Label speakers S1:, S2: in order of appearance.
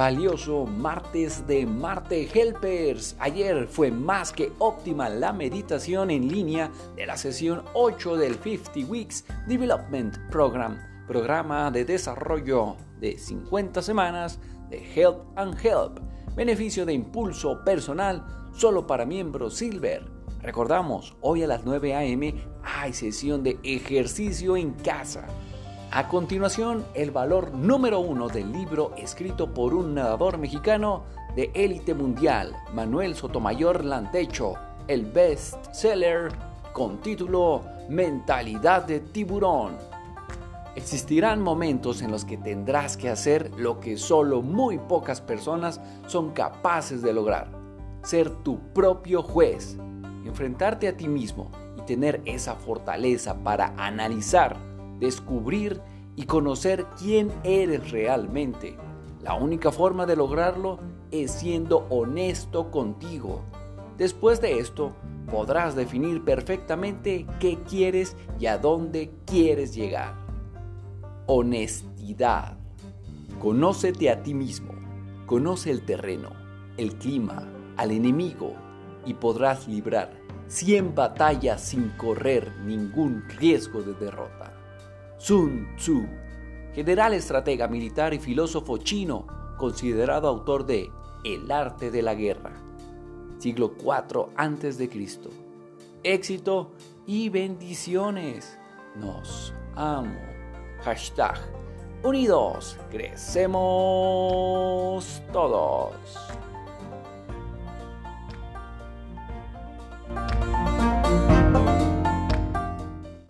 S1: valioso martes de Marte Helpers. Ayer fue más que óptima la meditación en línea de la sesión 8 del 50 Weeks Development Program, programa de desarrollo de 50 semanas de Help and Help, beneficio de impulso personal solo para miembros Silver. Recordamos, hoy a las 9 a.m. hay sesión de ejercicio en casa. A continuación, el valor número uno del libro escrito por un nadador mexicano de élite mundial, Manuel Sotomayor Lantecho, el best seller con título Mentalidad de tiburón. Existirán momentos en los que tendrás que hacer lo que solo muy pocas personas son capaces de lograr. Ser tu propio juez, enfrentarte a ti mismo y tener esa fortaleza para analizar descubrir y conocer quién eres realmente. La única forma de lograrlo es siendo honesto contigo. Después de esto, podrás definir perfectamente qué quieres y a dónde quieres llegar. Honestidad. Conócete a ti mismo. Conoce el terreno, el clima, al enemigo y podrás librar 100 batallas sin correr ningún riesgo de derrota. Sun Tzu, general estratega militar y filósofo chino, considerado autor de El arte de la guerra, siglo IV a.C. Éxito y bendiciones. Nos amo. Hashtag Unidos, crecemos todos.